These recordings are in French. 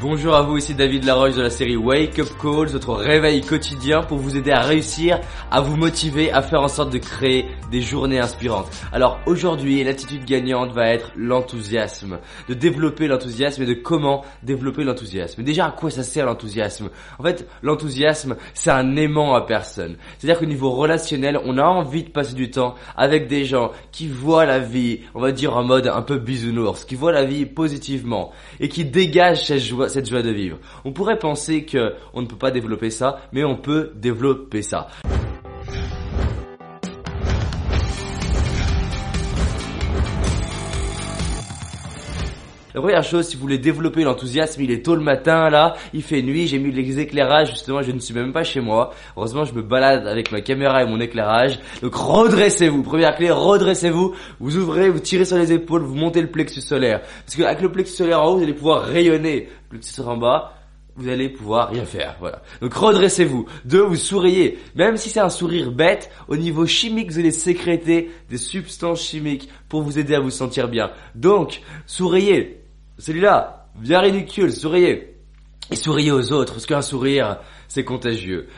Bonjour à vous, ici David Laroche de la série Wake Up Calls, votre réveil quotidien pour vous aider à réussir, à vous motiver, à faire en sorte de créer des journées inspirantes. Alors aujourd'hui, l'attitude gagnante va être l'enthousiasme, de développer l'enthousiasme et de comment développer l'enthousiasme. Déjà, à quoi ça sert l'enthousiasme? En fait, l'enthousiasme, c'est un aimant à personne. C'est-à-dire qu'au niveau relationnel, on a envie de passer du temps avec des gens qui voient la vie, on va dire en mode un peu bisounours, qui voient la vie positivement et qui dégagent cette cette joie de vivre. On pourrait penser que on ne peut pas développer ça, mais on peut développer ça. Première chose, si vous voulez développer l'enthousiasme, il est tôt le matin là, il fait nuit, j'ai mis les éclairages, justement je ne suis même pas chez moi. Heureusement je me balade avec ma caméra et mon éclairage. Donc redressez-vous, première clé, redressez-vous, vous ouvrez, vous tirez sur les épaules, vous montez le plexus solaire. Parce qu'avec le plexus solaire en haut, vous allez pouvoir rayonner. Le plexus en bas, vous allez pouvoir rien faire. Voilà. Donc redressez-vous. Deux, vous souriez. Même si c'est un sourire bête, au niveau chimique, vous allez sécréter des substances chimiques pour vous aider à vous sentir bien. Donc, souriez. Celui-là, bien ridicule, souriez. Et souriez aux autres, parce qu'un sourire, c'est contagieux.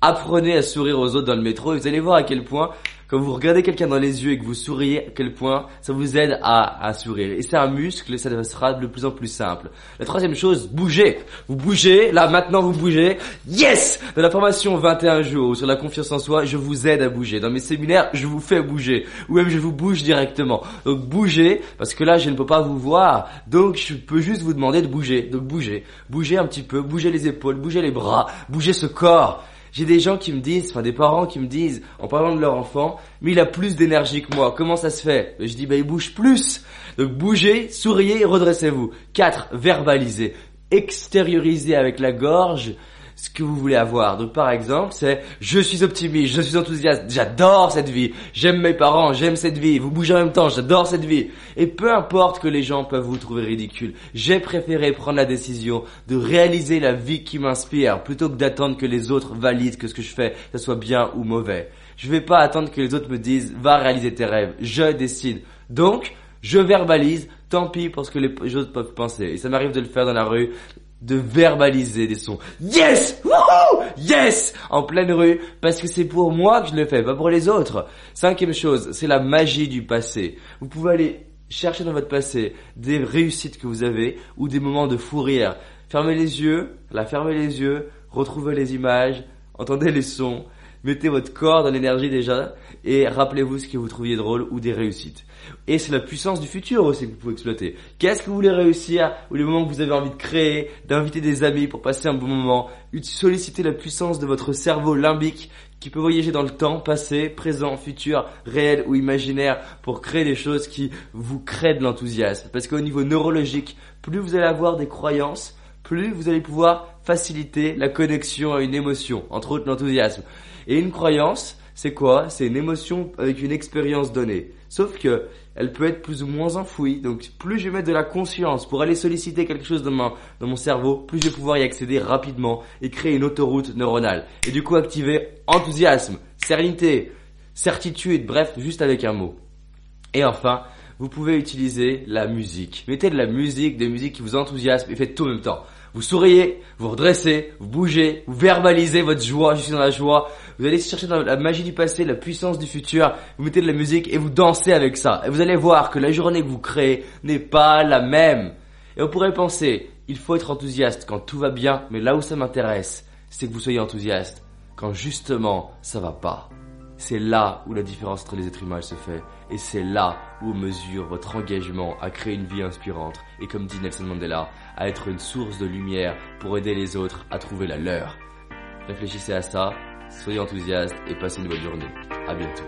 Apprenez à sourire aux autres dans le métro et vous allez voir à quel point quand vous regardez quelqu'un dans les yeux et que vous souriez, à quel point ça vous aide à, sourire. Et c'est un muscle et ça sera de plus en plus simple. La troisième chose, bougez. Vous bougez, là maintenant vous bougez. Yes Dans la formation 21 jours sur la confiance en soi, je vous aide à bouger. Dans mes séminaires, je vous fais bouger. Ou même je vous bouge directement. Donc bougez, parce que là je ne peux pas vous voir. Donc je peux juste vous demander de bouger. Donc bougez. Bougez un petit peu, bougez les épaules, bougez les bras, bougez ce corps. J'ai des gens qui me disent, enfin des parents qui me disent, en parlant de leur enfant, mais il a plus d'énergie que moi. Comment ça se fait? Je dis, bah il bouge plus. Donc bougez, souriez redressez-vous. 4. Verbalisez. Extériorisez avec la gorge ce que vous voulez avoir. Donc par exemple, c'est je suis optimiste, je suis enthousiaste, j'adore cette vie, j'aime mes parents, j'aime cette vie, vous bougez en même temps, j'adore cette vie. Et peu importe que les gens peuvent vous trouver ridicule, j'ai préféré prendre la décision de réaliser la vie qui m'inspire plutôt que d'attendre que les autres valident que ce que je fais, ça soit bien ou mauvais. Je vais pas attendre que les autres me disent va réaliser tes rêves, je décide. Donc, je verbalise, tant pis pour ce que les autres peuvent penser. Et ça m'arrive de le faire dans la rue, de verbaliser des sons. Yes! Wouhou! Yes! En pleine rue, parce que c'est pour moi que je le fais, pas pour les autres. Cinquième chose, c'est la magie du passé. Vous pouvez aller chercher dans votre passé des réussites que vous avez ou des moments de fou rire. Fermez les yeux, la fermez les yeux, retrouvez les images, entendez les sons, mettez votre corps dans l'énergie déjà et rappelez-vous ce que vous trouviez drôle ou des réussites. Et c'est la puissance du futur aussi que vous pouvez exploiter. Qu'est-ce que vous voulez réussir ou les moments que vous avez envie de créer, d'inviter des amis pour passer un bon moment, solliciter la puissance de votre cerveau limbique qui peut voyager dans le temps, passé, présent, futur, réel ou imaginaire pour créer des choses qui vous créent de l'enthousiasme. Parce qu'au niveau neurologique, plus vous allez avoir des croyances, plus vous allez pouvoir faciliter la connexion à une émotion, entre autres l'enthousiasme. Et une croyance, c'est quoi? C'est une émotion avec une expérience donnée. Sauf que elle peut être plus ou moins enfouie. Donc plus je vais mettre de la conscience pour aller solliciter quelque chose dans mon, dans mon cerveau, plus je vais pouvoir y accéder rapidement et créer une autoroute neuronale. Et du coup activer enthousiasme, sérénité, certitude, bref, juste avec un mot. Et enfin, vous pouvez utiliser la musique. Mettez de la musique, des musiques qui vous enthousiasment et faites tout en même temps. Vous souriez, vous redressez, vous bougez, vous verbalisez votre joie, je suis dans la joie. Vous allez chercher dans la magie du passé, la puissance du futur, vous mettez de la musique et vous dansez avec ça. Et vous allez voir que la journée que vous créez n'est pas la même. Et on pourrait penser, il faut être enthousiaste quand tout va bien, mais là où ça m'intéresse, c'est que vous soyez enthousiaste quand justement ça va pas. C'est là où la différence entre les êtres humains se fait. Et c'est là où on mesure votre engagement à créer une vie inspirante. Et comme dit Nelson Mandela, à être une source de lumière pour aider les autres à trouver la leur. Réfléchissez à ça, soyez enthousiastes et passez une bonne journée. À bientôt.